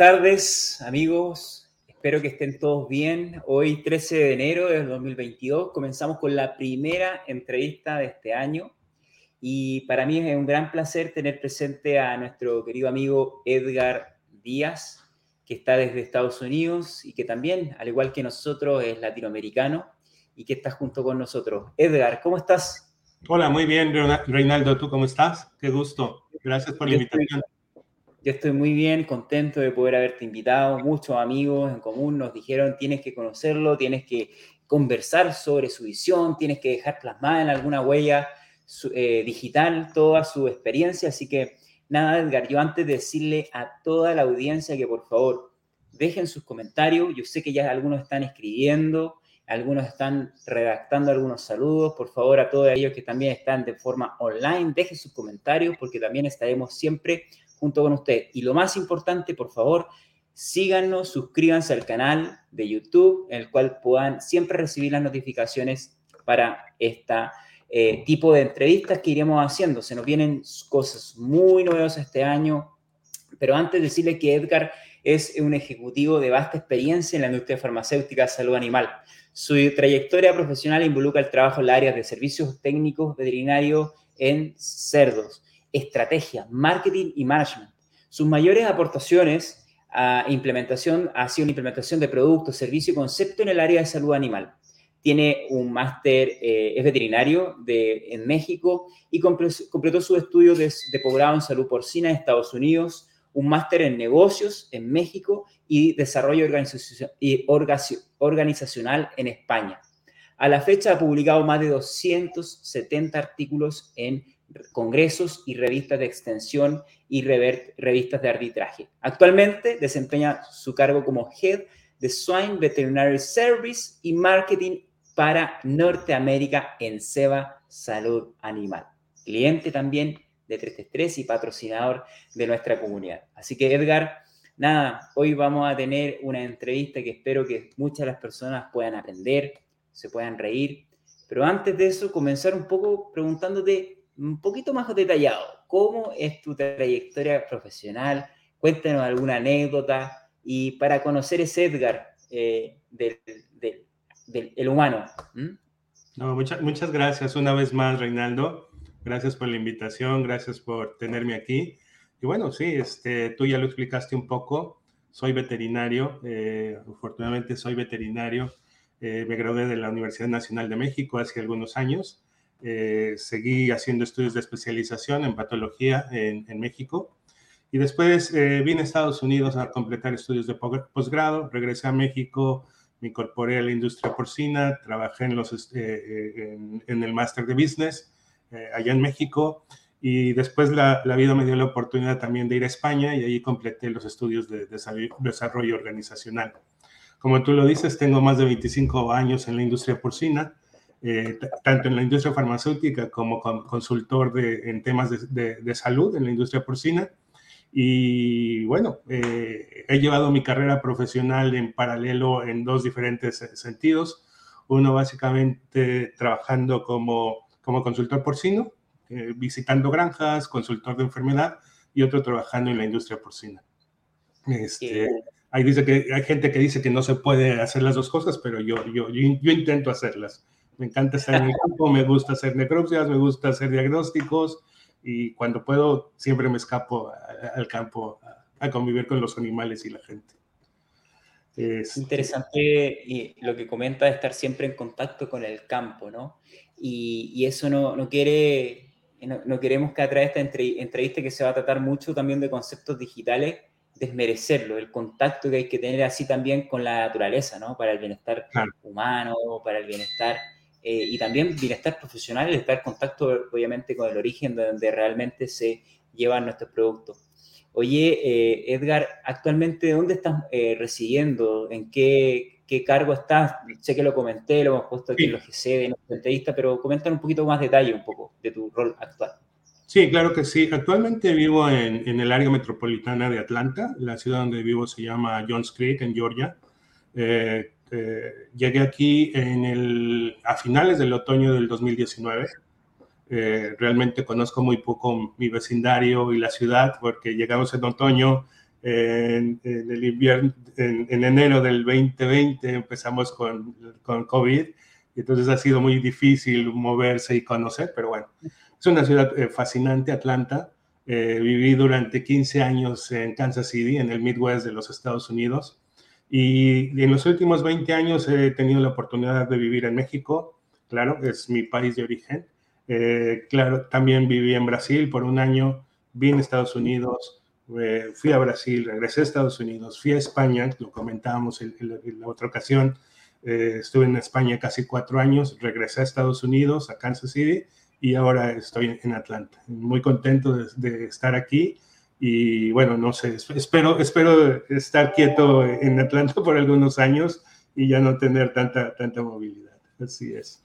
buenas tardes, amigos. Espero que estén todos bien. Hoy, 13 de enero del 2022, comenzamos con la primera entrevista de este año. Y para mí es un gran placer tener presente a nuestro querido amigo Edgar Díaz, que está desde Estados Unidos y que también, al igual que nosotros, es latinoamericano y que está junto con nosotros. Edgar, ¿cómo estás? Hola, muy bien, Reinaldo. ¿Tú cómo estás? Qué gusto. Gracias por la invitación. Yo estoy muy bien, contento de poder haberte invitado. Muchos amigos en común nos dijeron, tienes que conocerlo, tienes que conversar sobre su visión, tienes que dejar plasmada en alguna huella eh, digital toda su experiencia. Así que nada, Edgar, yo antes de decirle a toda la audiencia que por favor dejen sus comentarios. Yo sé que ya algunos están escribiendo, algunos están redactando algunos saludos. Por favor, a todos ellos que también están de forma online, dejen sus comentarios porque también estaremos siempre junto con usted. Y lo más importante, por favor, síganos, suscríbanse al canal de YouTube, en el cual puedan siempre recibir las notificaciones para este tipo de entrevistas que iremos haciendo. Se nos vienen cosas muy novedosas este año, pero antes decirle que Edgar es un ejecutivo de vasta experiencia en la industria farmacéutica salud animal. Su trayectoria profesional involucra el trabajo en las áreas de servicios técnicos veterinarios en cerdos estrategia, marketing y management. Sus mayores aportaciones a implementación ha sido una implementación de productos, servicio y concepto en el área de salud animal. Tiene un máster, eh, es veterinario de, en México y completó su estudio de, posgrado en salud porcina en Estados Unidos, un máster en negocios en México y desarrollo organizacional en España. A la fecha ha publicado más de 270 artículos en congresos y revistas de extensión y revistas de arbitraje. Actualmente desempeña su cargo como Head de Swine Veterinary Service y Marketing para Norteamérica en SEBA Salud Animal. Cliente también de 333 y patrocinador de nuestra comunidad. Así que Edgar, nada, hoy vamos a tener una entrevista que espero que muchas de las personas puedan aprender, se puedan reír. Pero antes de eso, comenzar un poco preguntándote un poquito más detallado. ¿Cómo es tu trayectoria profesional? Cuéntanos alguna anécdota y para conocer ese Edgar eh, del, el humano. No, muchas, muchas gracias una vez más, Reinaldo. Gracias por la invitación, gracias por tenerme aquí. Y bueno, sí, este, tú ya lo explicaste un poco. Soy veterinario, eh, afortunadamente soy veterinario. Eh, me gradué de la Universidad Nacional de México hace algunos años eh, seguí haciendo estudios de especialización en patología en, México. Y después eh, vine a Estados Unidos a completar estudios de posgrado, regresé a México, me incorporé a la industria porcina, trabajé en, los, eh, en, el máster de business allá en México. Y después la, la, vida me dio la oportunidad también de ir a España y ahí completé los estudios de, de desarrollo organizacional. Como tú lo dices, tengo más de 25 años en la industria porcina eh, tanto en la industria farmacéutica como consultor de, en temas de, de, salud en la industria porcina. Y bueno, eh, he llevado mi carrera profesional en paralelo en dos diferentes sentidos. Uno básicamente trabajando como, como consultor porcino, eh, visitando granjas, consultor de enfermedad, y otro trabajando en la industria porcina. Este, hay, dice que, hay gente que dice que no se puede hacer las dos cosas, pero yo, yo, yo intento hacerlas. Me encanta estar en el campo, me gusta hacer necropsias, me gusta hacer diagnósticos y cuando puedo siempre me escapo al campo a, convivir con los animales y la gente. Es interesante y lo que comenta de estar siempre en contacto con el campo, ¿no? Y, y eso no, no quiere, no, no, queremos que a través de esta entrevista que se va a tratar mucho también de conceptos digitales, desmerecerlo, el contacto que hay que tener así también con la naturaleza, ¿no? Para el bienestar humano, para el bienestar eh, y también bienestar profesional, estar en contacto obviamente con el origen de donde realmente se llevan nuestros productos. Oye, eh, Edgar, actualmente, ¿dónde estás eh, residiendo? ¿En qué, qué, cargo estás? Sé que lo comenté, lo hemos puesto aquí en los GC de nuestra entrevista, pero comenta un poquito más detalle un poco de tu rol actual. Sí, claro que sí. Actualmente vivo en, en el área metropolitana de Atlanta. La ciudad donde vivo se llama Johns Creek, en Georgia. Eh, eh, llegué aquí en el, a finales del otoño del 2019. Eh, realmente conozco muy poco mi vecindario y la ciudad porque llegamos en otoño en, el invierno, en, enero del 2020 empezamos con, con COVID, entonces ha sido muy difícil moverse y conocer, pero bueno, es una ciudad eh, fascinante, Atlanta. Eh, viví durante 15 años en Kansas City, en el Midwest de los Estados Unidos, y en los últimos 20 años he tenido la oportunidad de vivir en México, claro, es mi país de origen. Eh, claro, también viví en Brasil por un año, vine a Estados Unidos, eh, fui a Brasil, regresé a Estados Unidos, fui a España, lo comentábamos en, la otra ocasión, eh, estuve en España casi cuatro años, regresé a Estados Unidos, a Kansas City, y ahora estoy en Atlanta. Muy contento de, estar aquí y bueno, no sé, espero, espero estar quieto en Atlanta por algunos años y ya no tener tanta, tanta movilidad. Así es.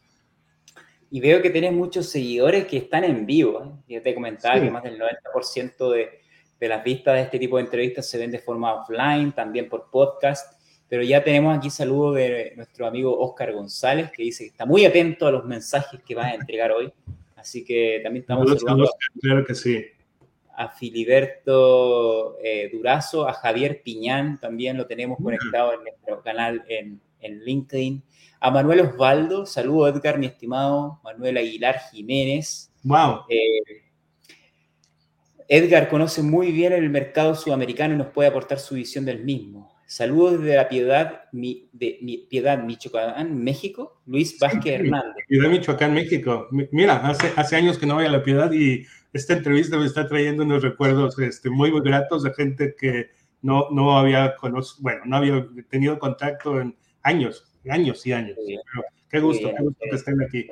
Y veo que tienes muchos seguidores que están en vivo. ¿eh? Ya te comentaba que más del 90% de, de las vistas de este tipo de entrevistas se ven de forma offline, también por podcast. Pero ya tenemos aquí saludo de nuestro amigo Oscar González, que dice que está muy atento a los mensajes que vas a entregar hoy. Así que también estamos saludando claro que sí. A Filiberto eh, Durazo, a Javier Piñán, también lo tenemos conectado en nuestro canal en, en LinkedIn. A Manuel Osvaldo, saludo Edgar, mi estimado Manuel Aguilar Jiménez. Wow. Eh, Edgar conoce muy bien el mercado sudamericano y nos puede aportar su visión del mismo. Saludos desde la Piedad, de Piedad, Michoacán, México, Luis Vázquez Hernández. Piedad, Michoacán, México. Mira, hace, hace años que no voy a la Piedad y esta entrevista me está trayendo unos recuerdos este, muy, muy gratos de gente que no, no había conocido, bueno, no había tenido contacto en años, años y años. qué gusto, qué gusto que estén aquí.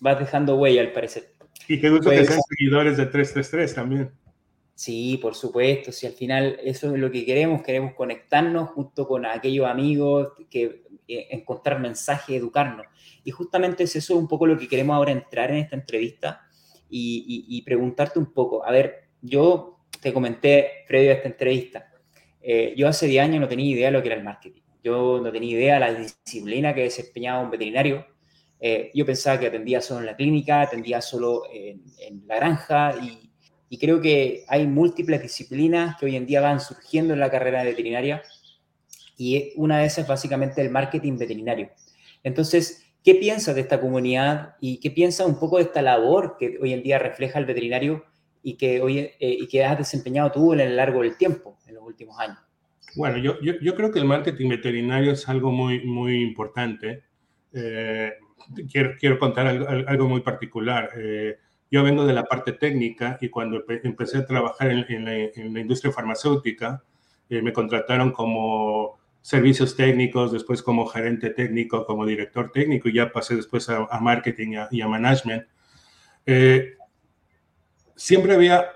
Vas dejando huella, al parecer. Y qué gusto que pues sean seguidores de 333 también. Sí, por supuesto, si al final eso es lo que queremos, queremos conectarnos junto con aquellos amigos, que eh, encontrar mensajes, educarnos. Y justamente es eso un poco lo que queremos ahora entrar en esta entrevista y, preguntarte un poco. A ver, yo te comenté previo a esta entrevista, eh, yo hace 10 años no tenía idea de lo que era el marketing. Yo no tenía idea de la disciplina que desempeñaba un veterinario. Eh, yo pensaba que atendía solo en la clínica, atendía solo en, en la granja y, y creo que hay múltiples disciplinas que hoy en día van surgiendo en la carrera veterinaria y una de esas es básicamente el marketing veterinario. Entonces, ¿qué piensas de esta comunidad y qué piensas un poco de esta labor que hoy en día refleja el veterinario y que, hoy, eh, y que has desempeñado tú en el largo del tiempo, en los últimos años? Bueno, yo, yo, yo creo que el marketing veterinario es algo muy, muy importante. Eh, quiero, quiero, contar algo, algo muy particular. Eh, yo vengo de la parte técnica y cuando empecé a trabajar en, la, industria farmacéutica, eh, me contrataron como servicios técnicos, después como gerente técnico, como director técnico, y ya pasé después a, marketing y a, management. Eh, siempre había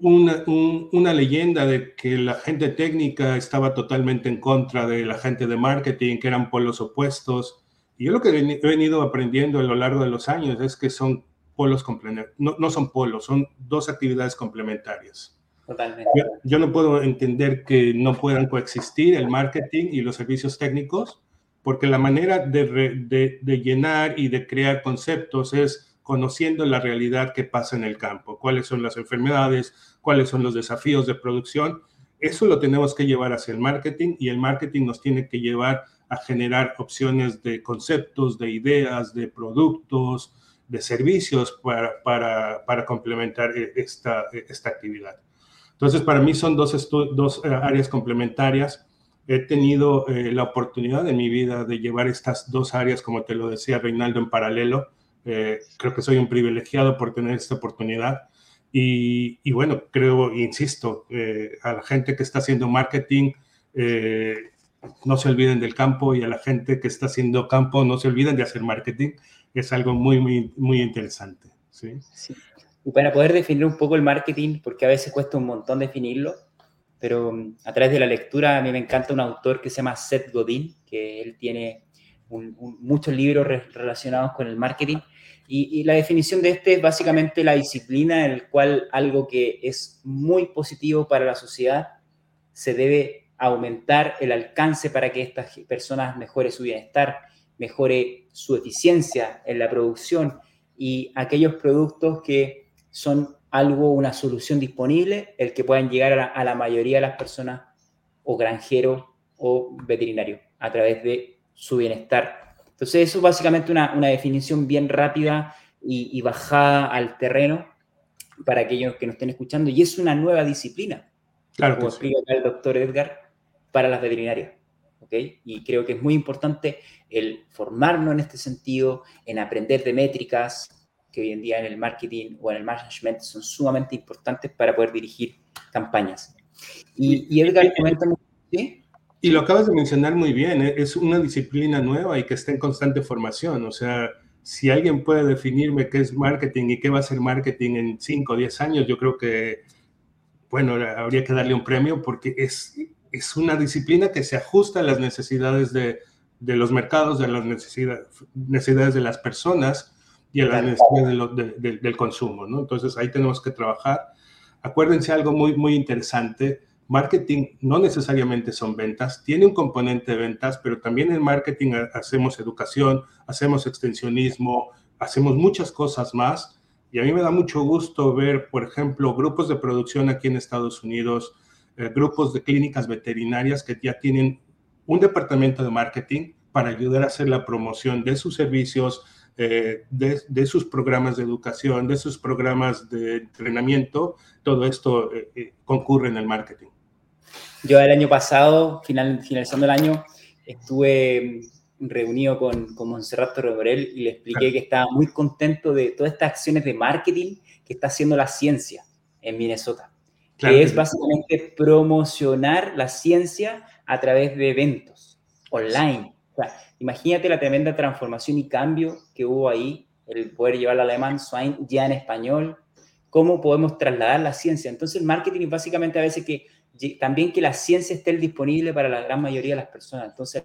una, una, leyenda de que la gente técnica estaba totalmente en contra de la gente de marketing, que eran polos opuestos. Y yo lo que he venido aprendiendo a lo largo de los años es que son polos complementarios, no, no, son polos, son dos actividades complementarias. Totalmente. Yo, no puedo entender que no puedan coexistir el marketing y los servicios técnicos, porque la manera de, de, llenar y de crear conceptos es conociendo la realidad que pasa en el campo, cuáles son las enfermedades, cuáles son los desafíos de producción. Eso lo tenemos que llevar hacia el marketing y el marketing nos tiene que llevar a generar opciones de conceptos, de ideas, de productos, de servicios para, para, para complementar e, esta, esta actividad. Entonces, para mí son dos, dos eh, áreas complementarias. He tenido eh, la oportunidad en mi vida de llevar estas dos áreas, como te lo decía Reinaldo, en paralelo. Eh, creo que soy un privilegiado por tener esta oportunidad. Y, y bueno, creo, insisto, a la gente que está haciendo marketing, no se olviden del campo y a la gente que está haciendo campo, no se olviden de hacer marketing es algo muy, muy, muy interesante. ¿sí? Y para poder definir un poco el marketing, porque a veces cuesta un montón definirlo, pero mm, a través de la lectura a mí me encanta un autor que se llama Seth Godin, que él tiene muchos libros relacionados con el marketing. Y, y, la definición de este es básicamente la disciplina en la cual algo que es muy positivo para la sociedad se debe aumentar el alcance para que estas personas mejoren su bienestar, mejore su eficiencia en la producción y aquellos productos que son algo, una solución disponible, el que puedan llegar a la, mayoría de las personas o granjeros o veterinarios a través de su bienestar. Entonces, eso es básicamente una, definición bien rápida y, bajada al terreno para aquellos que nos estén escuchando. Y es una nueva disciplina, claro como explica el doctor Edgar, para las veterinarias. Y creo que es muy importante el formarnos en este sentido, en aprender de métricas, que hoy en día en el marketing o en el management son sumamente importantes para poder dirigir campañas. Y, Edgar, coméntame, ¿sí? Y lo acabas de mencionar muy bien, ¿eh? es una disciplina nueva y que está en constante formación. O sea, si alguien puede definirme qué es marketing y qué va a ser marketing en 5 o 10 años, yo creo que, bueno, habría que darle un premio porque es, es una disciplina que se ajusta a las necesidades de, de los mercados, de las necesidades, necesidades de las personas y a del consumo, ¿no? Entonces ahí tenemos que trabajar. Acuérdense algo muy, muy interesante. Marketing no necesariamente son ventas, tiene un componente de ventas, pero también en marketing hacemos educación, hacemos extensionismo, hacemos muchas cosas más. Y a mí me da mucho gusto ver, por ejemplo, grupos de producción aquí en Estados Unidos, eh, grupos de clínicas veterinarias que ya tienen un departamento de marketing para ayudar a hacer la promoción de sus servicios, eh, de, sus programas de educación, de sus programas de entrenamiento. Todo esto eh, concurre en el marketing. Yo el año pasado, final, finalizando el año, estuve reunido con, con Montserrat Torreborel y le expliqué que estaba muy contento de todas estas acciones de marketing que está haciendo la ciencia en Minnesota que es básicamente promocionar la ciencia a través de eventos online. Imagínate la tremenda transformación y cambio que hubo ahí, el poder llevar al alemán Swine ya en español, cómo podemos trasladar la ciencia. Entonces el marketing es básicamente a veces que también que la ciencia esté disponible para la gran mayoría de las personas. Entonces,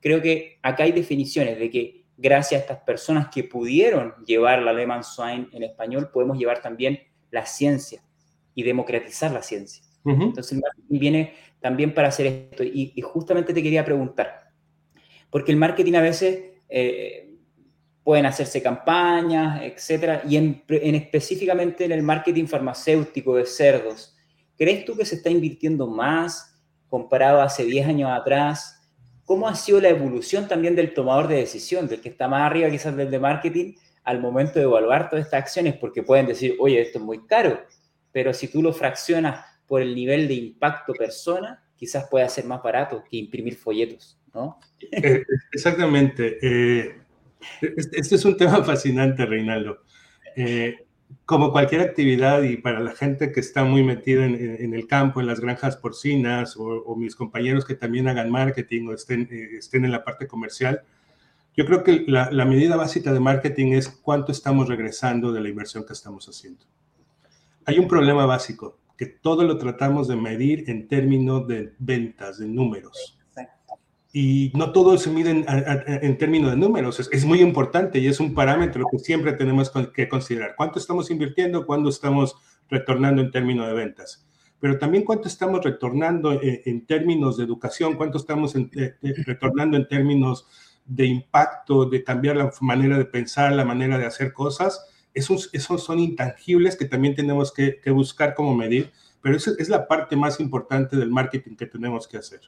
creo que acá hay definiciones de que gracias a estas personas que pudieron llevar la Alemán Swine en español, podemos llevar también la ciencia y democratizar la ciencia. Entonces, el marketing viene también para hacer esto. Y, justamente te quería preguntar, porque el marketing a veces eh, pueden hacerse campañas, etcétera, y en, específicamente en el marketing farmacéutico de cerdos, ¿crees tú que se está invirtiendo más comparado a hace 10 años atrás? ¿Cómo ha sido la evolución también del tomador de decisión, del que está más arriba quizás del de marketing, al momento de evaluar todas estas acciones? Porque pueden decir, oye, esto es muy caro, pero si tú lo fraccionas por el nivel de impacto persona, quizás pueda ser más barato que imprimir folletos, ¿no? Eh, exactamente. Eh, este es un tema fascinante, Reinaldo. Eh, como cualquier actividad y para la gente que está muy metida en, el campo, en las granjas porcinas, o, mis compañeros que también hagan marketing o estén, estén en la parte comercial, yo creo que la, la medida básica de marketing es cuánto estamos regresando de la inversión que estamos haciendo hay un problema básico, que todo lo tratamos de medir en términos de ventas, de números. Y no todo se mide en, términos de números. Es, muy importante y es un parámetro que siempre tenemos que considerar. ¿Cuánto estamos invirtiendo? ¿Cuándo estamos retornando en términos de ventas? Pero también cuánto estamos retornando en, en términos de educación, cuánto estamos eh, eh, retornando en términos de impacto, de cambiar la manera de pensar, la manera de hacer cosas esos, esos son intangibles que también tenemos que, buscar cómo medir, pero esa es la parte más importante del marketing que tenemos que hacer.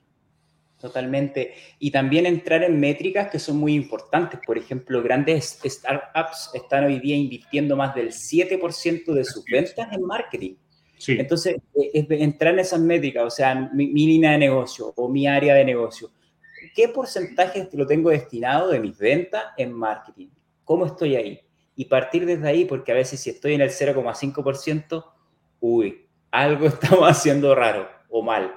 Totalmente. Y también entrar en métricas que son muy importantes. Por ejemplo, grandes startups están hoy día invirtiendo más del 7% de sus ventas en marketing. Sí. Entonces, e, es entrar en esas métricas, o sea, mi, mi, línea de negocio o mi área de negocio. ¿Qué porcentaje lo tengo destinado de mis ventas en marketing? ¿Cómo estoy ahí? Y partir desde ahí, porque a veces si estoy en el 0,5%, uy, algo estamos haciendo raro o mal.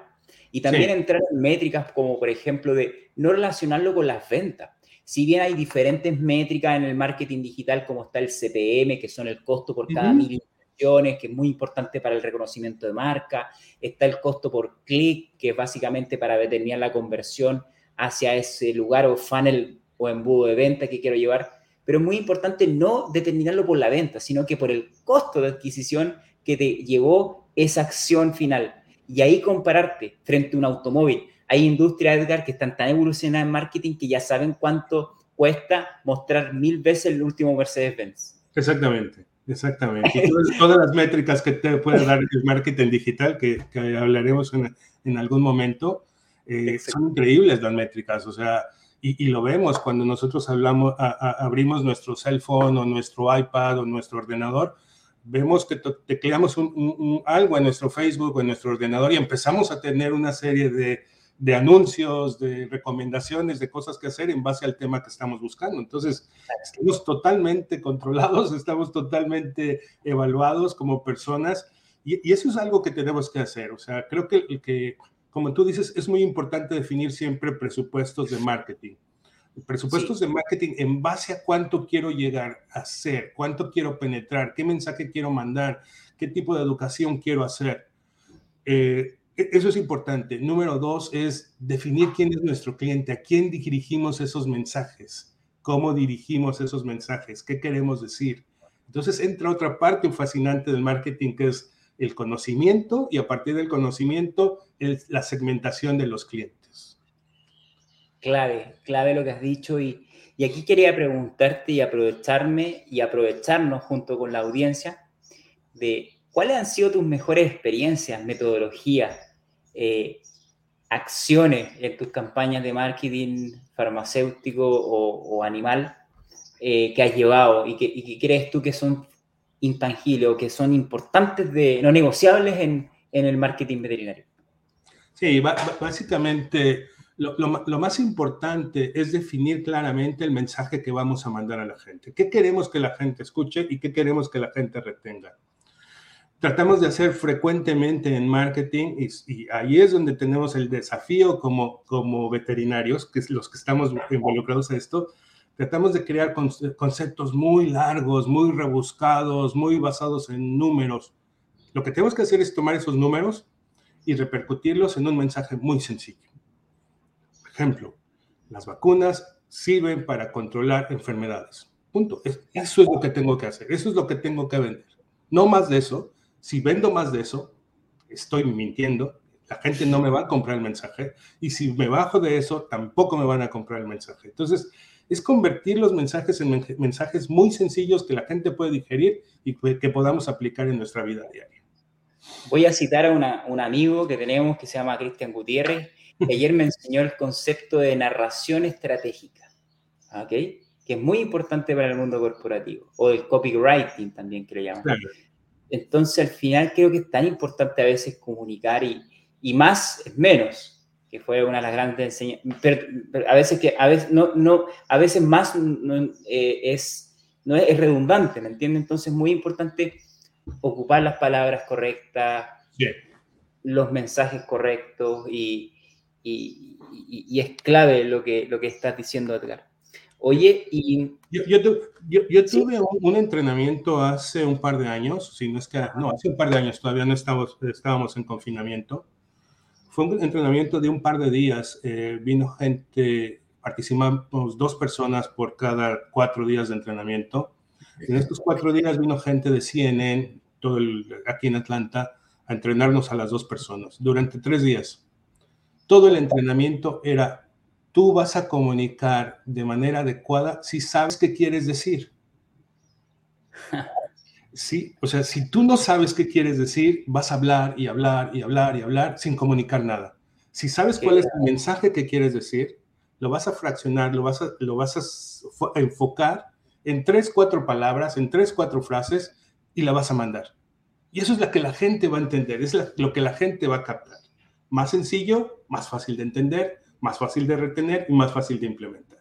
Y también entrar en métricas como, por ejemplo, de no relacionarlo con las ventas. Si bien hay diferentes métricas en el marketing digital, como está el CPM, que son el costo por cada mil impresiones, que es muy importante para el reconocimiento de marca, está el costo por clic, que es básicamente para determinar la conversión hacia ese lugar o funnel o embudo de venta que quiero llevar pero es muy importante no determinarlo por la venta, sino que por el costo de adquisición que te llevó esa acción final. Y ahí compararte frente a un automóvil. Hay industrias, Edgar, que están tan evolucionadas en marketing que ya saben cuánto cuesta mostrar mil veces el último Mercedes-Benz. Exactamente. Exactamente. todas, las métricas que te puede dar el marketing digital, que, hablaremos en, algún momento, eh, son increíbles las métricas. O sea, y, lo vemos cuando nosotros hablamos, abrimos nuestro cell phone o nuestro iPad o nuestro ordenador, vemos que tecleamos algo en nuestro Facebook o en nuestro ordenador y empezamos a tener una serie de, de, anuncios, de recomendaciones, de cosas que hacer en base al tema que estamos buscando. Entonces, estamos totalmente controlados, estamos totalmente evaluados como personas y, y eso es algo que tenemos que hacer. O sea, creo que, que como tú dices, es muy importante definir siempre presupuestos de marketing. Presupuestos de marketing en base a cuánto quiero llegar a ser, cuánto quiero penetrar, qué mensaje quiero mandar, qué tipo de educación quiero hacer. Eh, e-, eso es importante. Número dos es definir quién es nuestro cliente, a quién dirigimos esos mensajes, cómo dirigimos esos mensajes, qué queremos decir. Entonces entra otra parte fascinante del marketing que es el conocimiento y a partir del conocimiento la segmentación de los clientes. Clave, clave lo que has dicho y, aquí quería preguntarte y aprovecharme y aprovecharnos junto con la audiencia de cuáles han sido tus mejores experiencias, metodologías, eh, acciones en tus campañas de marketing farmacéutico o, animal eh, que has llevado y que, y que, crees tú que son intangibles o que son importantes, de, no negociables en, en el marketing veterinario? Sí, básicamente lo, lo, más importante es definir claramente el mensaje que vamos a mandar a la gente. ¿Qué queremos que la gente escuche y qué queremos que la gente retenga? Tratamos de hacer frecuentemente en marketing y, ahí es donde tenemos el desafío como, como veterinarios, que es los que estamos involucrados en esto, tratamos de crear conceptos muy largos, muy rebuscados, muy basados en números. Lo que tenemos que hacer es tomar esos números y repercutirlos en un mensaje muy sencillo. Por ejemplo, las vacunas sirven para controlar enfermedades. Punto. Eso es lo que tengo que hacer. Eso es lo que tengo que vender. No más de eso. Si vendo más de eso, estoy mintiendo. La gente no me va a comprar el mensaje. Y si me bajo de eso, tampoco me van a comprar el mensaje. Entonces, es convertir los mensajes en mensajes muy sencillos que la gente puede digerir y que podamos aplicar en nuestra vida diaria. Voy a citar a un amigo que tenemos que se llama Cristian Gutiérrez, que ayer me enseñó el concepto de narración estratégica, ¿ok? Que es muy importante para el mundo corporativo, o el copywriting también que le llaman. Entonces, al final creo que es tan importante a veces comunicar y, y más es menos que fue una de las grandes enseñanzas, pero, a veces que a veces no, no a veces más eh, es no es, redundante, ¿me entiendes? Entonces es muy importante ocupar las palabras correctas, los mensajes correctos y, y, y, es clave lo que, lo que estás diciendo, Edgar. Oye, y... Yo, yo, yo, tuve un, entrenamiento hace un par de años, si no es que, no, hace un par de años, todavía no estábamos, estábamos en confinamiento, fue un entrenamiento de un par de días. Eh, vino gente, participamos dos personas por cada cuatro días de entrenamiento. En estos cuatro días vino gente de CNN, todo el, aquí en Atlanta, a entrenarnos a las dos personas durante tres días. Todo el entrenamiento era, tú vas a comunicar de manera adecuada si sabes qué quieres decir. Sí, o sea, si tú no sabes qué quieres decir, vas a hablar y hablar y hablar y hablar sin comunicar nada. Si sabes cuál es el mensaje que quieres decir, lo vas a fraccionar, lo vas a, lo vas a enfocar en tres, cuatro palabras, en tres, cuatro frases y la vas a mandar. Y eso es lo que la gente va a entender, es lo que la gente va a captar. Más sencillo, más fácil de entender, más fácil de retener y más fácil de implementar.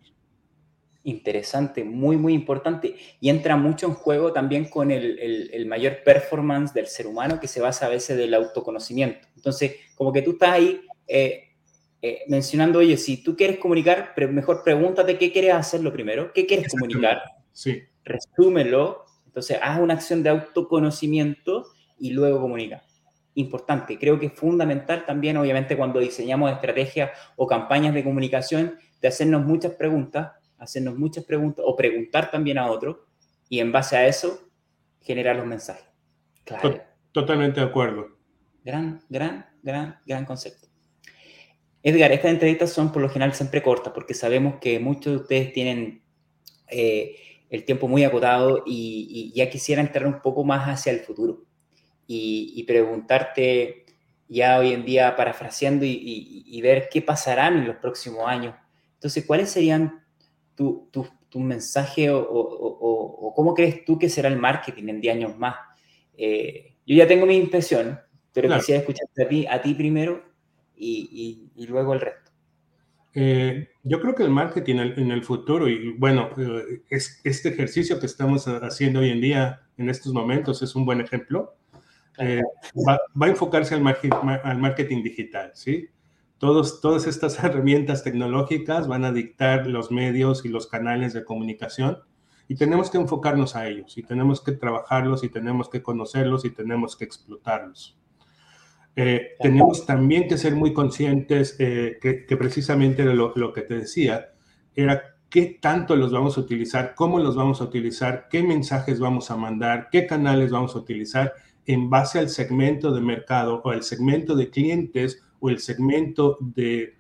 Interesante, muy, muy importante. Y entra mucho en juego también con el, mayor performance del ser humano que se basa a veces del autoconocimiento. Entonces, como que tú estás ahí eh, eh, mencionando, oye, si tú quieres comunicar, mejor pregúntate qué quieres hacer lo primero, qué quieres comunicar. Sí. Resúmelo. Entonces, haz una acción de autoconocimiento y luego comunica. Importante, creo que es fundamental también, obviamente, cuando diseñamos estrategias o campañas de comunicación, de hacernos muchas preguntas hacernos muchas preguntas o preguntar también a otro y en base a eso generar los mensajes. Claro. Totalmente de acuerdo. Gran, gran, gran, gran concepto. Edgar, estas entrevistas son por lo general siempre cortas porque sabemos que muchos de ustedes tienen eh, el tiempo muy acotado y, ya quisiera entrar un poco más hacia el futuro y, preguntarte ya hoy en día, parafraseando y, ver qué pasarán en los próximos años. Entonces, ¿cuáles serían tus tu, tu mensajes o, cómo crees tú que será el marketing en 10 años más? Eh, yo ya tengo mi impresión, pero quisiera escucharte a ti, a ti primero y, luego el resto. Eh, yo creo que el marketing en el, futuro, y bueno, eh, es, este ejercicio que estamos haciendo hoy en día, en estos momentos, es un buen ejemplo. Eh, va, a enfocarse al, al, marketing digital, ¿sí? Todos, todas estas herramientas tecnológicas van a dictar los medios y los canales de comunicación y tenemos que enfocarnos a ellos y tenemos que trabajarlos y tenemos que conocerlos y tenemos que explotarlos. Eh, tenemos también que ser muy conscientes eh, que, precisamente lo, lo, que te decía, era qué tanto los vamos a utilizar, cómo los vamos a utilizar, qué mensajes vamos a mandar, qué canales vamos a utilizar en base al segmento de mercado o al segmento de clientes o el segmento de,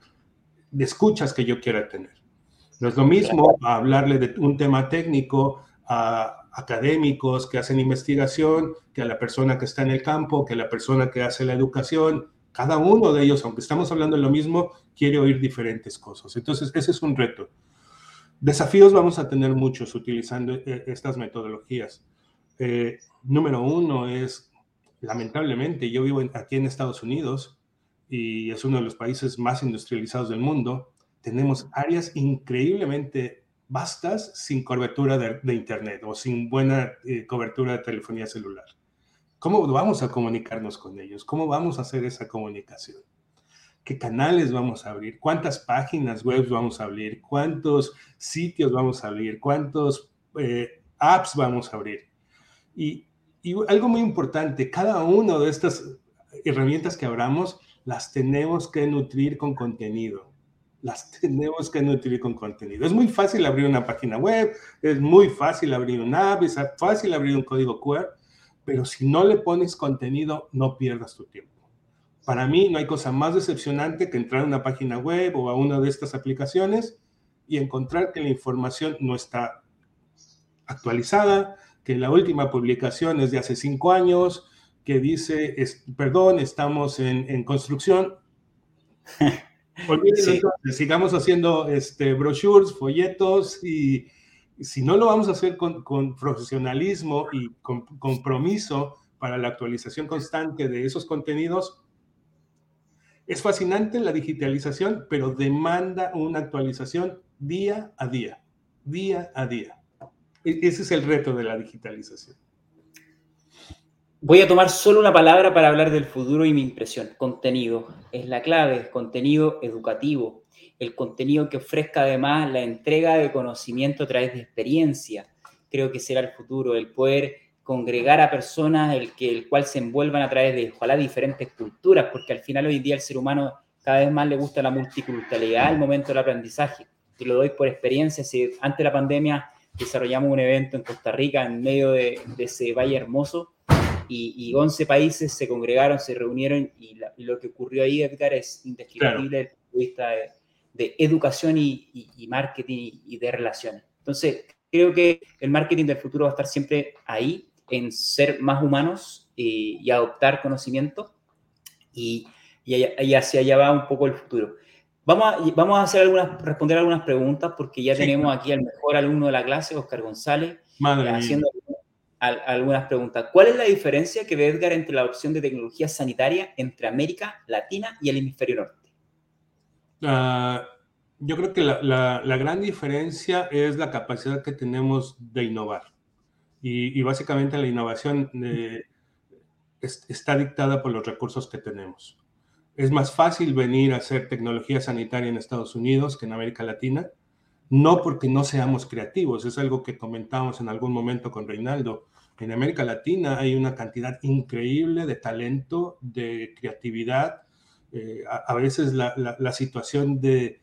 escuchas que yo quiera tener. No es lo mismo hablarle de un tema técnico a académicos que hacen investigación, que a la persona que está en el campo, que a la persona que hace la educación. Cada uno de ellos, aunque estamos hablando de lo mismo, quiere oír diferentes cosas. Entonces, ese es un reto. Desafíos vamos a tener muchos utilizando eh, estas metodologías. Eh, número uno es, lamentablemente, yo vivo aquí en Estados Unidos y es uno de los países más industrializados del mundo. Tenemos áreas increíblemente bastas sin cobertura de, Internet o sin buena eh, cobertura de telefonía celular. ¿Cómo vamos a comunicarnos con ellos? ¿Cómo vamos a hacer esa comunicación? ¿Qué canales vamos a abrir? ¿Cuántas páginas web vamos a abrir? ¿Cuántos sitios vamos a abrir? ¿Cuántos eh, apps vamos a abrir? Y, y algo muy importante, cada una de estas herramientas que abramos las tenemos que nutrir con contenido las tenemos que nutrir con contenido. Es muy fácil abrir una página web, es muy fácil abrir una app, es fácil abrir un código QR, pero si no le pones contenido, no pierdas tu tiempo. Para mí no hay cosa más decepcionante que entrar a una página web o a una de estas aplicaciones y encontrar que la información no está actualizada, que la última publicación es de hace cinco años, que dice, perdón, estamos en, en construcción. sigamos haciendo este, brochures, folletos y si no lo vamos a hacer con, profesionalismo y con compromiso para la actualización constante de esos contenidos, es fascinante la digitalización, pero demanda una actualización día a día, día a día. E-, ese es el reto de la digitalización. Voy a tomar solo una palabra para hablar del futuro y mi impresión. Contenido. Es la clave, contenido educativo. El contenido que ofrezca además la entrega de conocimiento a través de experiencia. Creo que será el futuro, el poder congregar a personas, el, que, el cual se envuelvan a través de, ojalá, diferentes culturas, porque al final hoy día el ser humano cada vez más le gusta la multiculturalidad al momento del aprendizaje. Te lo doy por experiencia. Si antes de la pandemia desarrollamos un evento en Costa Rica en medio de ese valle hermoso, y, 11 países se congregaron, se reunieron y, lo que ocurrió ahí, Edgar, es indescriptible desde el punto de vista de, educación y, marketing y de relaciones. Entonces, creo que el marketing del futuro va a estar siempre ahí, en ser más humanos y, adoptar conocimiento y, hacia allá va un poco el futuro. Vamos a, vamos a hacer algunas, responder algunas preguntas porque ya tenemos aquí al mejor alumno de la clase, Oscar González, haciendo algunas preguntas. ¿Cuál es la diferencia que ve Edgar entre la opción de tecnología sanitaria entre América Latina y el hemisferio norte? Ah, yo creo que la, gran diferencia es la capacidad que tenemos de innovar. Y, básicamente la innovación eh, está dictada por los recursos que tenemos. Es más fácil venir a hacer tecnología sanitaria en Estados Unidos que en América Latina, no porque no seamos creativos, es algo que comentamos en algún momento con Reinaldo en América Latina hay una cantidad increíble de talento, de creatividad. Eh, a, veces la, situación de,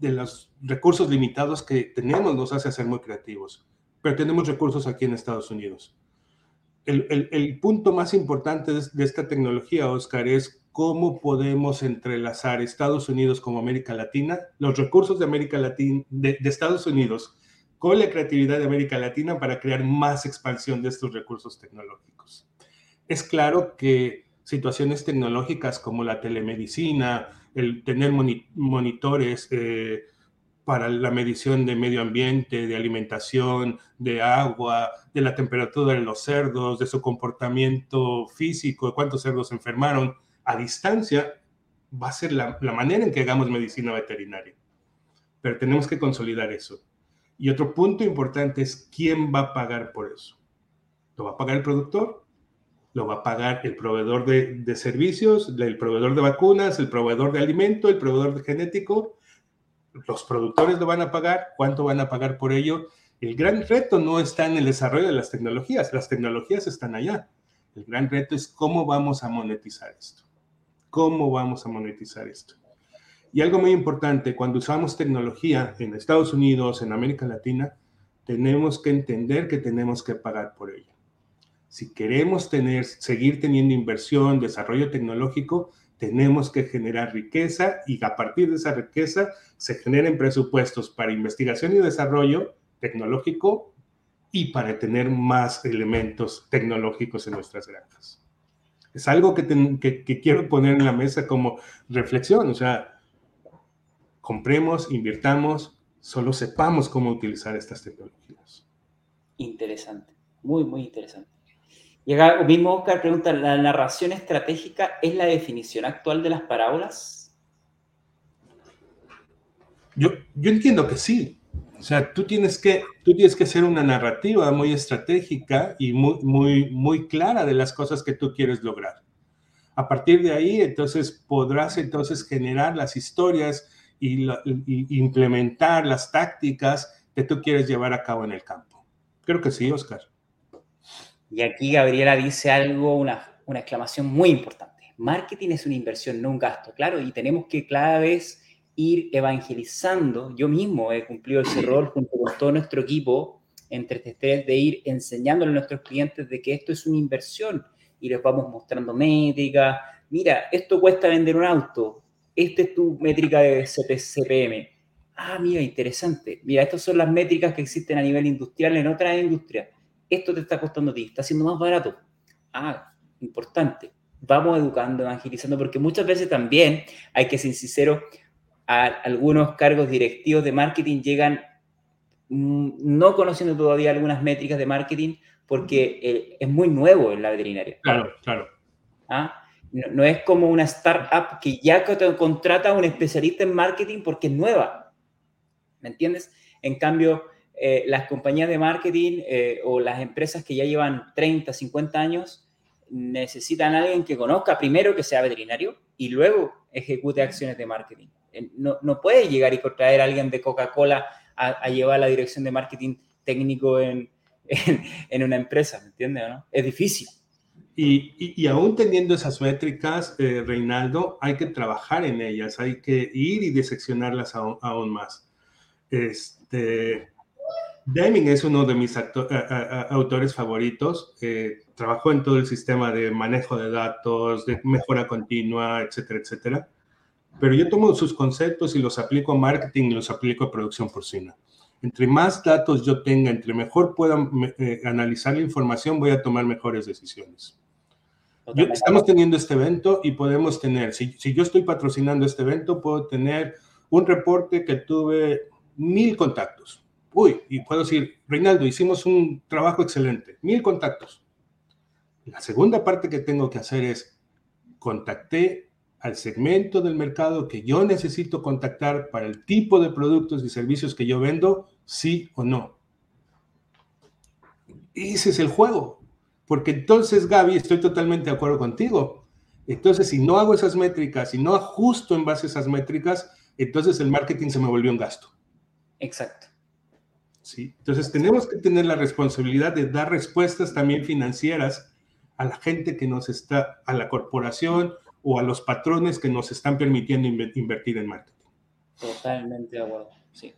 los recursos limitados que tenemos nos hace ser muy creativos, pero tenemos recursos aquí en Estados Unidos. El, punto más importante de, esta tecnología, Oscar, es cómo podemos entrelazar Estados Unidos como América Latina, los recursos de América Latina, de Estados Unidos con la creatividad de América Latina para crear más expansión de estos recursos tecnológicos. Es claro que situaciones tecnológicas como la telemedicina, el tener monitores eh, para la medición de medio ambiente, de alimentación, de agua, de la temperatura de los cerdos, de su comportamiento físico, de cuántos cerdos se enfermaron a distancia, va a ser la, la manera en que hagamos medicina veterinaria. Pero tenemos que consolidar eso. Y otro punto importante es quién va a pagar por eso. ¿Lo va a pagar el productor? ¿Lo va a pagar el proveedor de, servicios, el proveedor de vacunas, el proveedor de alimento, el proveedor de genético? ¿Los productores lo van a pagar? ¿Cuánto van a pagar por ello? El gran reto no está en el desarrollo de las tecnologías, las tecnologías están allá. El gran reto es cómo vamos a monetizar esto. ¿Cómo vamos a monetizar esto? Y algo muy importante, cuando usamos tecnología en Estados Unidos, en América Latina, tenemos que entender que tenemos que pagar por ello. Si queremos tener, seguir teniendo inversión, desarrollo tecnológico, tenemos que generar riqueza y a partir de esa riqueza se generen presupuestos para investigación y desarrollo tecnológico y para tener más elementos tecnológicos en nuestras granjas. Es algo que, que, que quiero poner en la mesa como reflexión, o sea, compremos, invirtamos, solo sepamos cómo utilizar estas tecnologías. Interesante, muy, muy interesante. Y acá mismo Oscar pregunta, ¿la narración estratégica es la definición actual de las parábolas? Yo, yo entiendo que sí. O sea, tú tienes que, tú tienes que hacer una narrativa muy estratégica y muy, muy, muy clara de las cosas que tú quieres lograr. A partir de ahí, entonces podrás entonces generar las historias y, implementar las tácticas que tú quieres llevar a cabo en el campo. Creo que sí, Oscar. Y aquí Gabriela dice algo, una, una exclamación muy importante. Marketing es una inversión, no un gasto, claro, y tenemos que cada vez ir evangelizando. Yo mismo he cumplido ese rol junto con todo nuestro equipo entre tres de ir enseñándole a nuestros clientes de que esto es una inversión y les vamos mostrando métricas. Mira, esto cuesta vender un auto, esta es tu métrica de CPM. Ah, mira, interesante. Mira, estas son las métricas que existen a nivel industrial en otras industrias. Esto te está costando a ti, está siendo más barato. Ah, importante. Vamos educando, evangelizando, porque muchas veces también, hay que ser sincero, a algunos cargos directivos de marketing llegan mm, no conociendo todavía algunas métricas de marketing porque eh, es muy nuevo en la veterinaria. Claro, claro. ¿Ah? No, es como una startup que ya contrata a un especialista en marketing porque es nueva. ¿Me entiendes? En cambio, eh, las compañías de marketing eh, o las empresas que ya llevan 30, 50 años necesitan a alguien que conozca primero que sea veterinario y luego ejecute acciones de marketing. Eh, no, no puede llegar y contraer a alguien de Coca-Cola a, llevar la dirección de marketing técnico en, en, una empresa, ¿me entiendes? ¿no? Es difícil. Y, aún teniendo esas métricas, eh, Reinaldo, hay que trabajar en ellas, hay que ir y diseccionarlas aún, más. Este, Deming es uno de mis autores favoritos. Eh, trabajó en todo el sistema de manejo de datos, de mejora continua, etcétera, etcétera. Pero yo tomo sus conceptos y los aplico a marketing y los aplico a producción porcina. Entre más datos yo tenga, entre mejor pueda eh, analizar la información, voy a tomar mejores decisiones estamos teniendo este evento y podemos tener, si, si, yo estoy patrocinando este evento, puedo tener un reporte que tuve mil contactos. Uy, y puedo decir, Reinaldo, hicimos un trabajo excelente, mil contactos. La segunda parte que tengo que hacer es, contacté al segmento del mercado que yo necesito contactar para el tipo de productos y servicios que yo vendo, sí o no. Ese es el juego. Porque entonces, Gaby, estoy totalmente de acuerdo contigo. Entonces, si no hago esas métricas, si no ajusto en base a esas métricas, entonces el marketing se me volvió un gasto. Exacto. ¿Sí? Entonces, tenemos que tener la responsabilidad de dar respuestas también financieras a la gente que nos está, a la corporación o a los patrones que nos están permitiendo invertir en marketing. Totalmente de acuerdo, sí.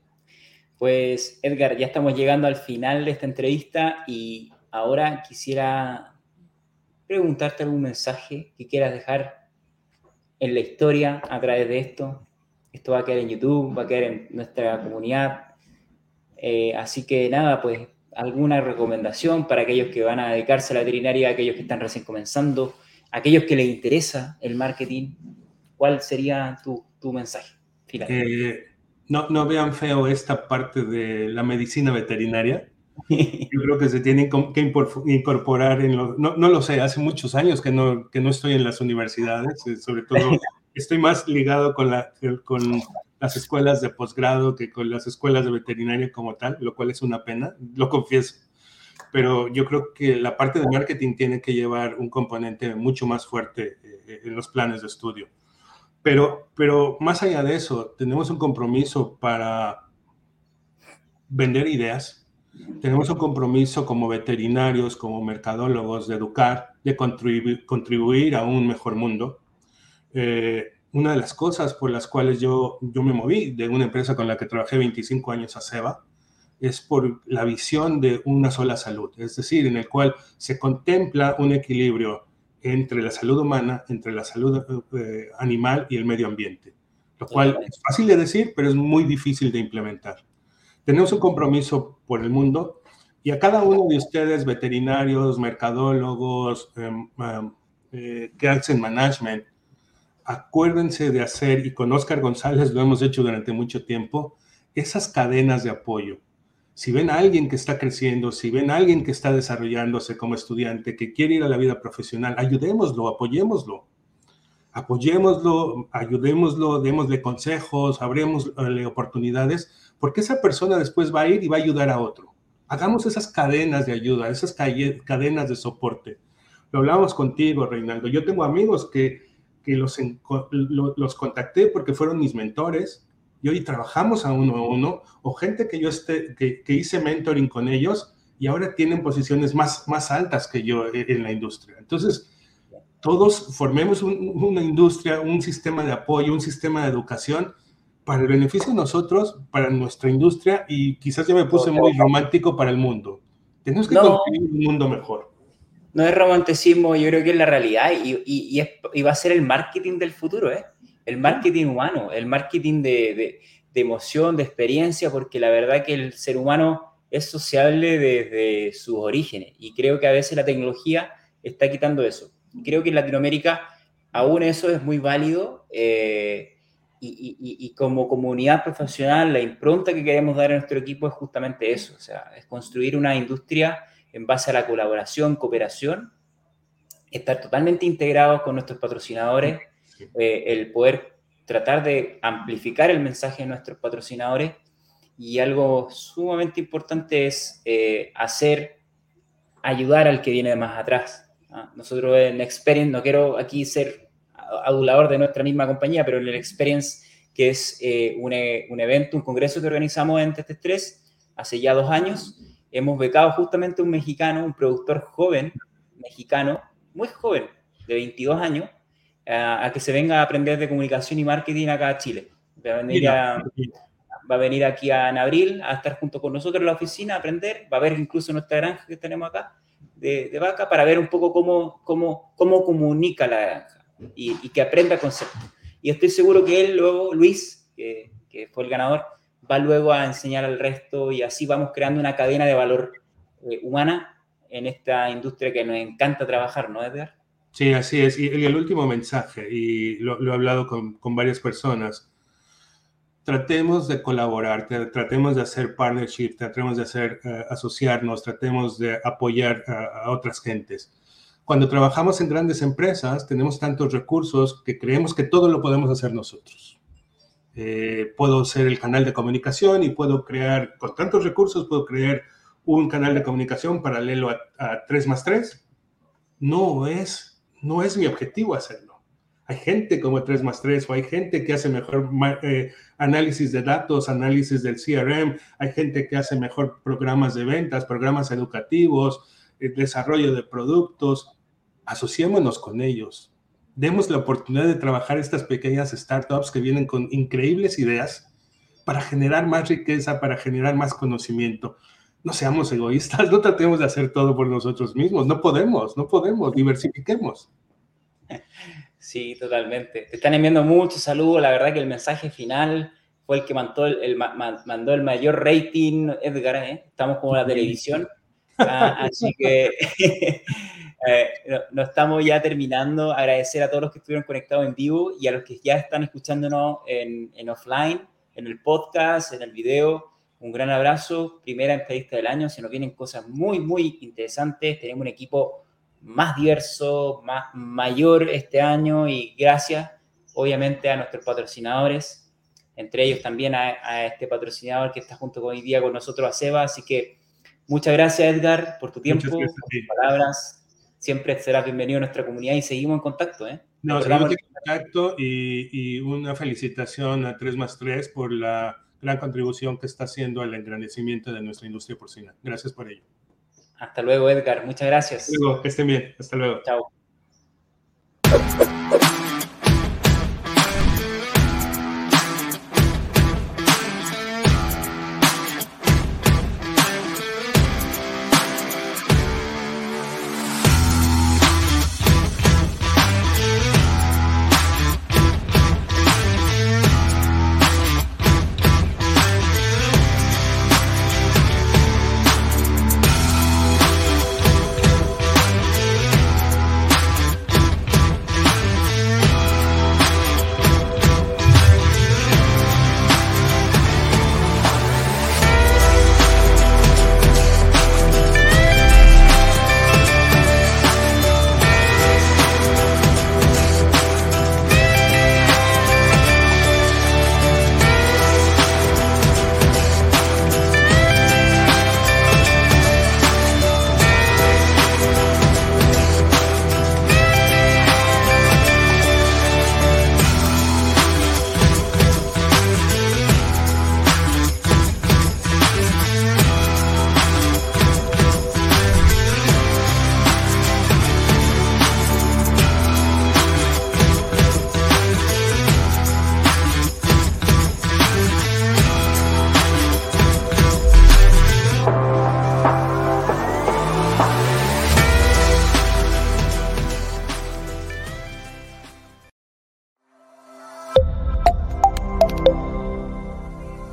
Pues Edgar, ya estamos llegando al final de esta entrevista y Ahora quisiera preguntarte algún mensaje que quieras dejar en la historia a través de esto. Esto va a quedar en YouTube, va a quedar en nuestra comunidad. Eh, así que nada, pues alguna recomendación para aquellos que van a dedicarse a la veterinaria, aquellos que están recién comenzando, aquellos que les interesa el marketing, ¿cuál sería tu, mensaje final? Eh, no, no vean feo esta parte de la medicina veterinaria. Yo creo que se tiene que incorporar en los... No, no, lo sé, hace muchos años que no, que no estoy en las universidades, eh, sobre todo estoy más ligado con, la, con las escuelas de posgrado que con las escuelas de veterinaria como tal, lo cual es una pena, lo confieso. Pero yo creo que la parte de marketing tiene que llevar un componente mucho más fuerte eh, en los planes de estudio. Pero, pero más allá de eso, tenemos un compromiso para vender ideas, tenemos un compromiso como veterinarios, como mercadólogos, de educar, de contribuir, contribuir a un mejor mundo. Eh, una de las cosas por las cuales yo, yo me moví de una empresa con la que trabajé 25 años a Seba es por la visión de una sola salud, es decir, en el cual se contempla un equilibrio entre la salud humana, entre la salud eh, animal y el medio ambiente, lo cual es fácil de decir, pero es muy difícil de implementar. Tenemos un compromiso por el mundo y a cada uno de ustedes, veterinarios, mercadólogos, em, em, eh, que hacen management, acuérdense de hacer, y con Oscar González lo hemos hecho durante mucho tiempo, esas cadenas de apoyo. Si ven a alguien que está creciendo, si ven a alguien que está desarrollándose como estudiante, que quiere ir a la vida profesional, ayudémoslo, apoyémoslo. Apoyémoslo, ayudémoslo, démosle consejos, abrémosle oportunidades, porque esa persona después va a ir y va a ayudar a otro. Hagamos esas cadenas de ayuda, esas cadenas de soporte. Lo hablamos contigo, Reinaldo. Yo tengo amigos que que los, los contacté porque fueron mis mentores y hoy trabajamos a uno a uno, o gente que yo esté, que, hice mentoring con ellos y ahora tienen posiciones más, más altas que yo e, en la industria. Entonces, todos formemos una industria, un sistema de apoyo, un sistema de educación para el beneficio de nosotros, para nuestra industria y quizás ya me puse muy romántico para el mundo. Tenemos que construir un mundo mejor no es romanticismo, yo creo que es la realidad y, va a ser el marketing del futuro, ¿eh? el marketing humano, el marketing de, emoción, de experiencia, porque la verdad que el ser humano es sociable desde sus orígenes y creo que a veces la tecnología está quitando eso. Creo que en Latinoamérica aún eso es muy válido eh, y, y, como comunidad profesional la impronta que queremos dar a nuestro equipo es justamente eso, o sea, es construir una industria en base a la colaboración, cooperación, estar totalmente integrados con nuestros patrocinadores, eh, el poder tratar de amplificar el mensaje de nuestros patrocinadores y algo sumamente importante es eh, hacer, ayudar al que viene de más atrás. ¿ah? Nosotros en Experience, no quiero aquí ser adulador de nuestra misma compañía, pero en el Experience, que es eh, un, un, evento, un congreso que organizamos en Test 3 hace ya dos años, hemos becado justamente a un mexicano, un productor joven mexicano, muy joven, de 22 años, a, que se venga a aprender de comunicación y marketing acá a Chile. Va a venir, va a venir aquí a, en abril a estar junto con nosotros en la oficina a aprender. Va a ver incluso nuestra granja que tenemos acá de, vaca para ver un poco cómo, cómo, cómo comunica la granja y, que aprenda conceptos. Y estoy seguro que él luego, Luis, que, fue el ganador, va luego a enseñar al resto y así vamos creando una cadena de valor eh, humana en esta industria que nos encanta trabajar, ¿no, Edgar? Sí, así es. Y, el último mensaje, y lo, he hablado con, con, varias personas, tratemos de colaborar, tratemos de hacer partnership, tratemos de hacer, eh, asociarnos, tratemos de apoyar a otras gentes. Cuando trabajamos en grandes empresas, tenemos tantos recursos que creemos que todo lo podemos hacer nosotros eh, puedo ser el canal de comunicación y puedo crear, con tantos recursos, puedo crear un canal de comunicación paralelo a, 3 más 3. No es, no es mi objetivo hacerlo. Hay gente como 3 más 3 o hay gente que hace mejor eh, análisis de datos, análisis del CRM, hay gente que hace mejor programas de ventas, programas educativos, eh, desarrollo de productos. Asociémonos con ellos demos la oportunidad de trabajar estas pequeñas startups que vienen con increíbles ideas para generar más riqueza, para generar más conocimiento. No seamos egoístas, no tratemos de hacer todo por nosotros mismos, no podemos, no podemos, diversifiquemos. Sí, totalmente. Te están enviando muchos saludos, la verdad que el mensaje final fue el que mandó el, mandó el mayor rating, Edgar, ¿eh? estamos como la televisión. Ah, así que eh, no, estamos ya terminando. Agradecer a todos los que estuvieron conectados en vivo y a los que ya están escuchándonos en, en offline, en el podcast, en el video. Un gran abrazo. Primera entrevista del año. Se nos vienen cosas muy, muy interesantes. Tenemos un equipo más diverso, más mayor este año y gracias, obviamente, a nuestros patrocinadores. Entre ellos también a, a este patrocinador que está junto con hoy día con nosotros, a Seba. Así que Muchas gracias, Edgar, por tu tiempo, por tus palabras. Siempre serás bienvenido a nuestra comunidad y seguimos en contacto. ¿eh? No, seguimos en contacto y, una felicitación a 3 más 3 por la gran contribución que está haciendo al engrandecimiento de nuestra industria porcina. Gracias por ello. Hasta luego, Edgar. Muchas gracias. Hasta luego, que estén bien. Hasta luego. Chao.